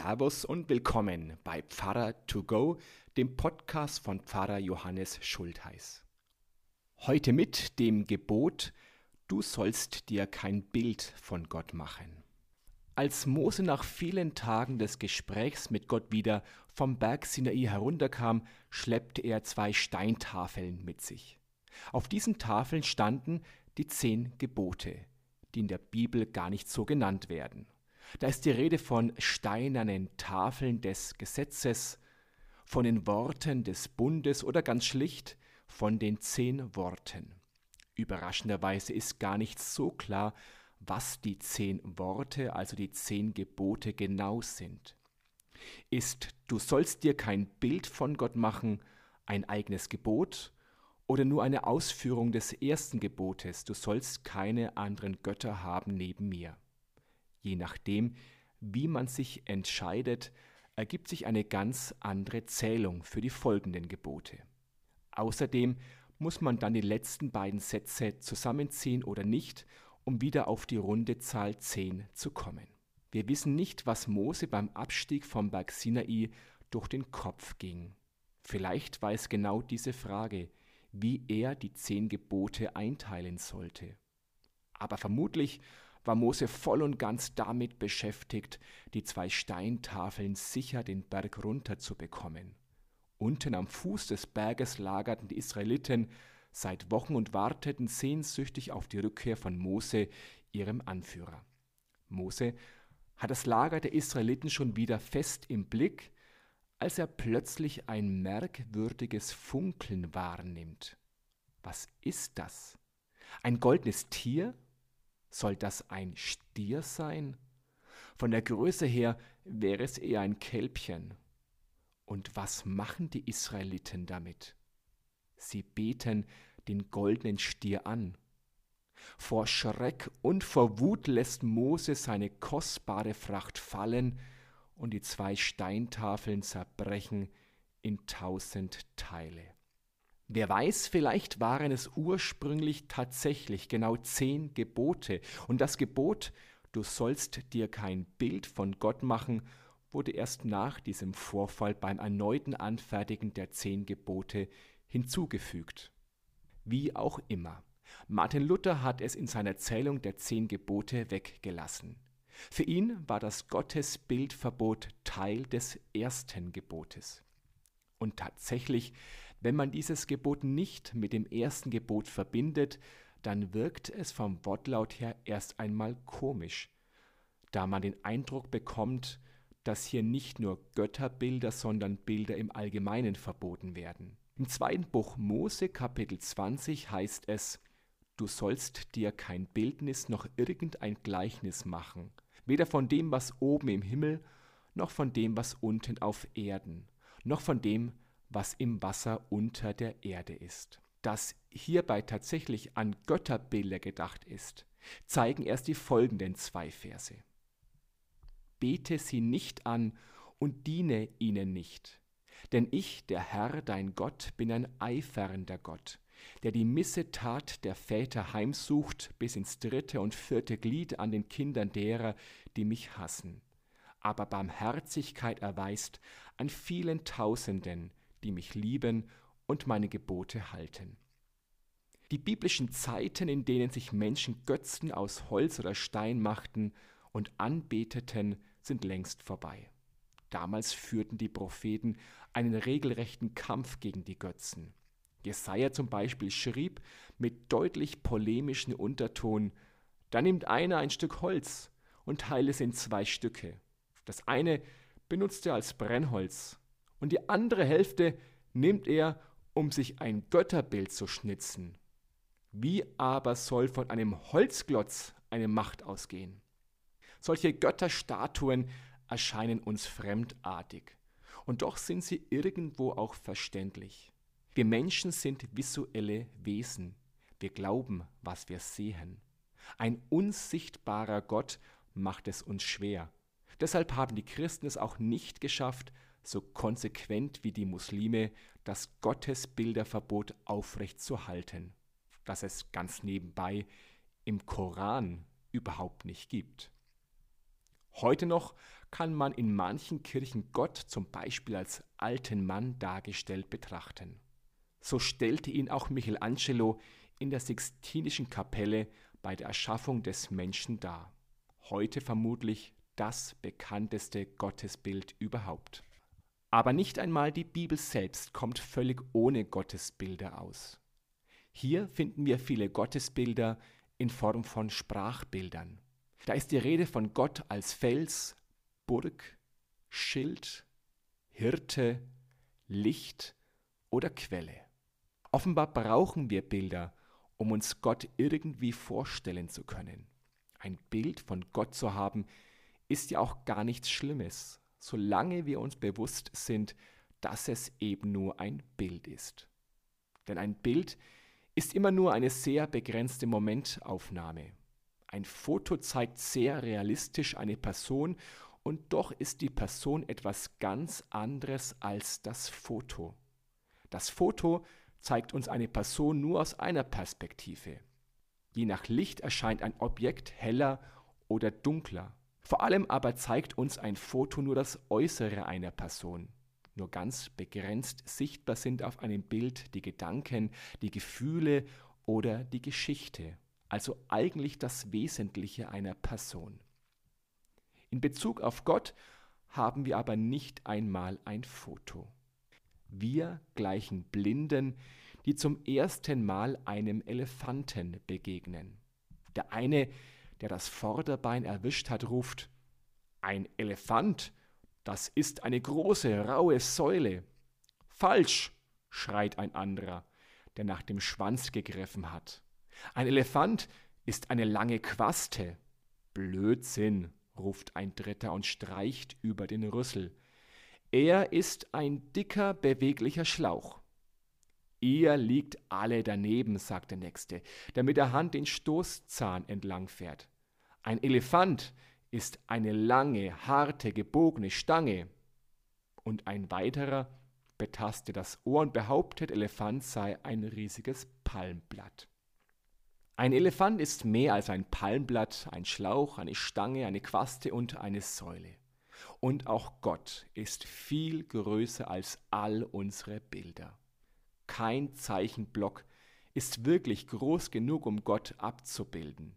Servus und willkommen bei Pfarrer to go, dem Podcast von Pfarrer Johannes Schultheiß. Heute mit dem Gebot, du sollst dir kein Bild von Gott machen. Als Mose nach vielen Tagen des Gesprächs mit Gott wieder vom Berg Sinai herunterkam, schleppte er zwei Steintafeln mit sich. Auf diesen Tafeln standen die zehn Gebote, die in der Bibel gar nicht so genannt werden. Da ist die Rede von steinernen Tafeln des Gesetzes, von den Worten des Bundes oder ganz schlicht von den zehn Worten. Überraschenderweise ist gar nicht so klar, was die zehn Worte, also die zehn Gebote genau sind. Ist du sollst dir kein Bild von Gott machen ein eigenes Gebot oder nur eine Ausführung des ersten Gebotes, du sollst keine anderen Götter haben neben mir? Je nachdem, wie man sich entscheidet, ergibt sich eine ganz andere Zählung für die folgenden Gebote. Außerdem muss man dann die letzten beiden Sätze zusammenziehen oder nicht, um wieder auf die runde Zahl 10 zu kommen. Wir wissen nicht, was Mose beim Abstieg vom Berg Sinai durch den Kopf ging. Vielleicht war es genau diese Frage, wie er die zehn Gebote einteilen sollte. Aber vermutlich war Mose voll und ganz damit beschäftigt, die zwei Steintafeln sicher den Berg runter zu bekommen. Unten am Fuß des Berges lagerten die Israeliten seit Wochen und warteten sehnsüchtig auf die Rückkehr von Mose, ihrem Anführer. Mose hat das Lager der Israeliten schon wieder fest im Blick, als er plötzlich ein merkwürdiges Funkeln wahrnimmt. Was ist das? Ein goldenes Tier soll das ein Stier sein? Von der Größe her wäre es eher ein Kälbchen. Und was machen die Israeliten damit? Sie beten den goldenen Stier an. Vor Schreck und vor Wut lässt Mose seine kostbare Fracht fallen, und die zwei Steintafeln zerbrechen in tausend Teile. Wer weiß, vielleicht waren es ursprünglich tatsächlich genau zehn Gebote. Und das Gebot, du sollst dir kein Bild von Gott machen, wurde erst nach diesem Vorfall beim erneuten Anfertigen der zehn Gebote hinzugefügt. Wie auch immer. Martin Luther hat es in seiner Zählung der zehn Gebote weggelassen. Für ihn war das Gottesbildverbot Teil des ersten Gebotes. Und tatsächlich wenn man dieses Gebot nicht mit dem ersten Gebot verbindet, dann wirkt es vom Wortlaut her erst einmal komisch, da man den Eindruck bekommt, dass hier nicht nur Götterbilder, sondern Bilder im Allgemeinen verboten werden. Im zweiten Buch Mose Kapitel 20 heißt es, Du sollst dir kein Bildnis noch irgendein Gleichnis machen, weder von dem, was oben im Himmel, noch von dem, was unten auf Erden, noch von dem, was im Wasser unter der Erde ist. Dass hierbei tatsächlich an Götterbilder gedacht ist, zeigen erst die folgenden zwei Verse. Bete sie nicht an und diene ihnen nicht. Denn ich, der Herr, dein Gott, bin ein eifernder Gott, der die Missetat der Väter heimsucht bis ins dritte und vierte Glied an den Kindern derer, die mich hassen, aber Barmherzigkeit erweist an vielen Tausenden, die mich lieben und meine Gebote halten. Die biblischen Zeiten, in denen sich Menschen Götzen aus Holz oder Stein machten und anbeteten, sind längst vorbei. Damals führten die Propheten einen regelrechten Kampf gegen die Götzen. Jesaja zum Beispiel schrieb mit deutlich polemischen Unterton: Da nimmt einer ein Stück Holz und teilt es in zwei Stücke. Das eine benutzt er als Brennholz und die andere Hälfte nimmt er, um sich ein Götterbild zu schnitzen. Wie aber soll von einem Holzglotz eine Macht ausgehen? Solche Götterstatuen erscheinen uns fremdartig, und doch sind sie irgendwo auch verständlich. Wir Menschen sind visuelle Wesen. Wir glauben, was wir sehen. Ein unsichtbarer Gott macht es uns schwer. Deshalb haben die Christen es auch nicht geschafft, so konsequent wie die Muslime das Gottesbilderverbot aufrechtzuerhalten, das es ganz nebenbei im Koran überhaupt nicht gibt. Heute noch kann man in manchen Kirchen Gott zum Beispiel als alten Mann dargestellt betrachten. So stellte ihn auch Michelangelo in der Sixtinischen Kapelle bei der Erschaffung des Menschen dar. Heute vermutlich das bekannteste Gottesbild überhaupt. Aber nicht einmal die Bibel selbst kommt völlig ohne Gottesbilder aus. Hier finden wir viele Gottesbilder in Form von Sprachbildern. Da ist die Rede von Gott als Fels, Burg, Schild, Hirte, Licht oder Quelle. Offenbar brauchen wir Bilder, um uns Gott irgendwie vorstellen zu können. Ein Bild von Gott zu haben, ist ja auch gar nichts Schlimmes, solange wir uns bewusst sind, dass es eben nur ein Bild ist. Denn ein Bild ist immer nur eine sehr begrenzte Momentaufnahme. Ein Foto zeigt sehr realistisch eine Person und doch ist die Person etwas ganz anderes als das Foto. Das Foto zeigt uns eine Person nur aus einer Perspektive. Je nach Licht erscheint ein Objekt heller oder dunkler. Vor allem aber zeigt uns ein Foto nur das Äußere einer Person. Nur ganz begrenzt sichtbar sind auf einem Bild die Gedanken, die Gefühle oder die Geschichte, also eigentlich das Wesentliche einer Person. In Bezug auf Gott haben wir aber nicht einmal ein Foto. Wir gleichen Blinden, die zum ersten Mal einem Elefanten begegnen. Der eine, der das Vorderbein erwischt hat, ruft, ein Elefant, das ist eine große, raue Säule. Falsch, schreit ein anderer, der nach dem Schwanz gegriffen hat. Ein Elefant ist eine lange Quaste. Blödsinn, ruft ein Dritter und streicht über den Rüssel. Er ist ein dicker, beweglicher Schlauch. Ihr liegt alle daneben, sagt der Nächste, der mit der Hand den Stoßzahn entlang fährt. Ein Elefant ist eine lange, harte, gebogene Stange. Und ein weiterer betastet das Ohr und behauptet, Elefant sei ein riesiges Palmblatt. Ein Elefant ist mehr als ein Palmblatt, ein Schlauch, eine Stange, eine Quaste und eine Säule. Und auch Gott ist viel größer als all unsere Bilder. Kein Zeichenblock ist wirklich groß genug, um Gott abzubilden.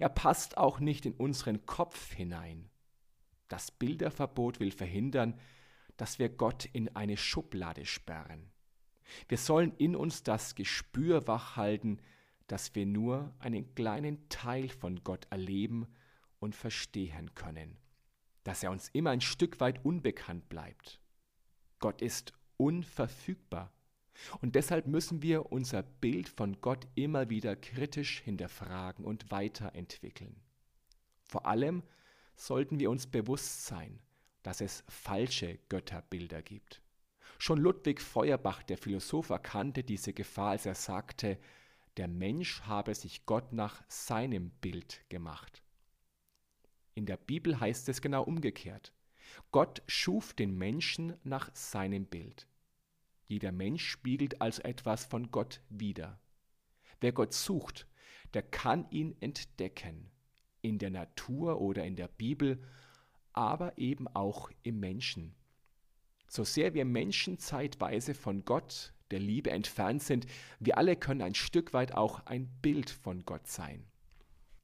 Er passt auch nicht in unseren Kopf hinein. Das Bilderverbot will verhindern, dass wir Gott in eine Schublade sperren. Wir sollen in uns das Gespür wachhalten, dass wir nur einen kleinen Teil von Gott erleben und verstehen können, dass er uns immer ein Stück weit unbekannt bleibt. Gott ist unverfügbar und deshalb müssen wir unser Bild von Gott immer wieder kritisch hinterfragen und weiterentwickeln. Vor allem sollten wir uns bewusst sein, dass es falsche Götterbilder gibt. Schon Ludwig Feuerbach, der Philosoph, erkannte diese Gefahr, als er sagte, der Mensch habe sich Gott nach seinem Bild gemacht. In der Bibel heißt es genau umgekehrt. Gott schuf den Menschen nach seinem Bild. Jeder Mensch spiegelt also etwas von Gott wider. Wer Gott sucht, der kann ihn entdecken, in der Natur oder in der Bibel, aber eben auch im Menschen. So sehr wir Menschen zeitweise von Gott, der Liebe entfernt sind, wir alle können ein Stück weit auch ein Bild von Gott sein.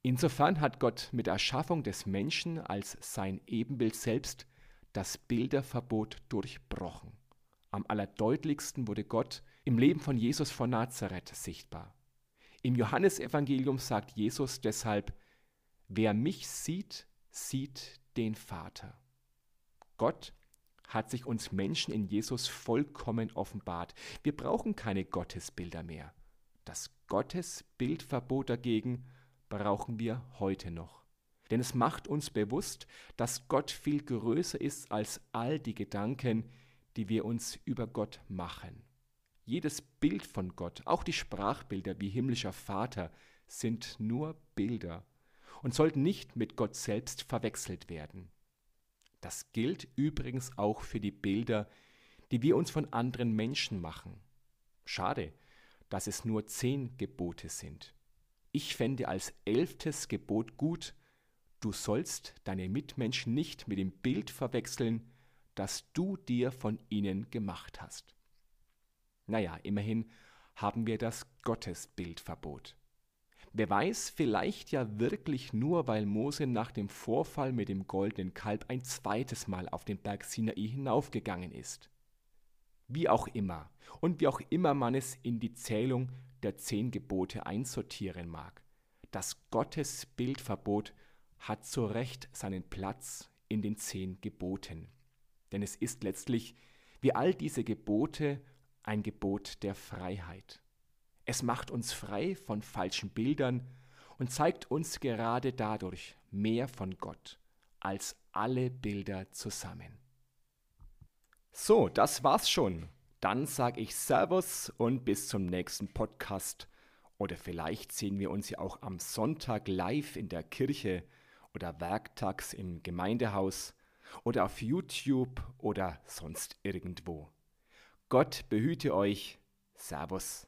Insofern hat Gott mit Erschaffung des Menschen als sein Ebenbild selbst das Bilderverbot durchbrochen. Am allerdeutlichsten wurde Gott im Leben von Jesus von Nazareth sichtbar. Im Johannesevangelium sagt Jesus deshalb, wer mich sieht, sieht den Vater. Gott hat sich uns Menschen in Jesus vollkommen offenbart. Wir brauchen keine Gottesbilder mehr. Das Gottesbildverbot dagegen brauchen wir heute noch. Denn es macht uns bewusst, dass Gott viel größer ist als all die Gedanken, die wir uns über Gott machen. Jedes Bild von Gott, auch die Sprachbilder wie himmlischer Vater, sind nur Bilder und sollten nicht mit Gott selbst verwechselt werden. Das gilt übrigens auch für die Bilder, die wir uns von anderen Menschen machen. Schade, dass es nur zehn Gebote sind. Ich fände als elftes Gebot gut, Du sollst deine Mitmenschen nicht mit dem Bild verwechseln, das du dir von ihnen gemacht hast. Naja, immerhin haben wir das Gottesbildverbot. Wer weiß, vielleicht ja wirklich nur, weil Mose nach dem Vorfall mit dem goldenen Kalb ein zweites Mal auf den Berg Sinai hinaufgegangen ist. Wie auch immer und wie auch immer man es in die Zählung der zehn Gebote einsortieren mag, das Gottesbildverbot hat zu Recht seinen Platz in den zehn Geboten. Denn es ist letztlich, wie all diese Gebote, ein Gebot der Freiheit. Es macht uns frei von falschen Bildern und zeigt uns gerade dadurch mehr von Gott als alle Bilder zusammen. So, das war's schon. Dann sage ich Servus und bis zum nächsten Podcast. Oder vielleicht sehen wir uns ja auch am Sonntag live in der Kirche oder werktags im Gemeindehaus oder auf YouTube oder sonst irgendwo. Gott behüte euch. Servus.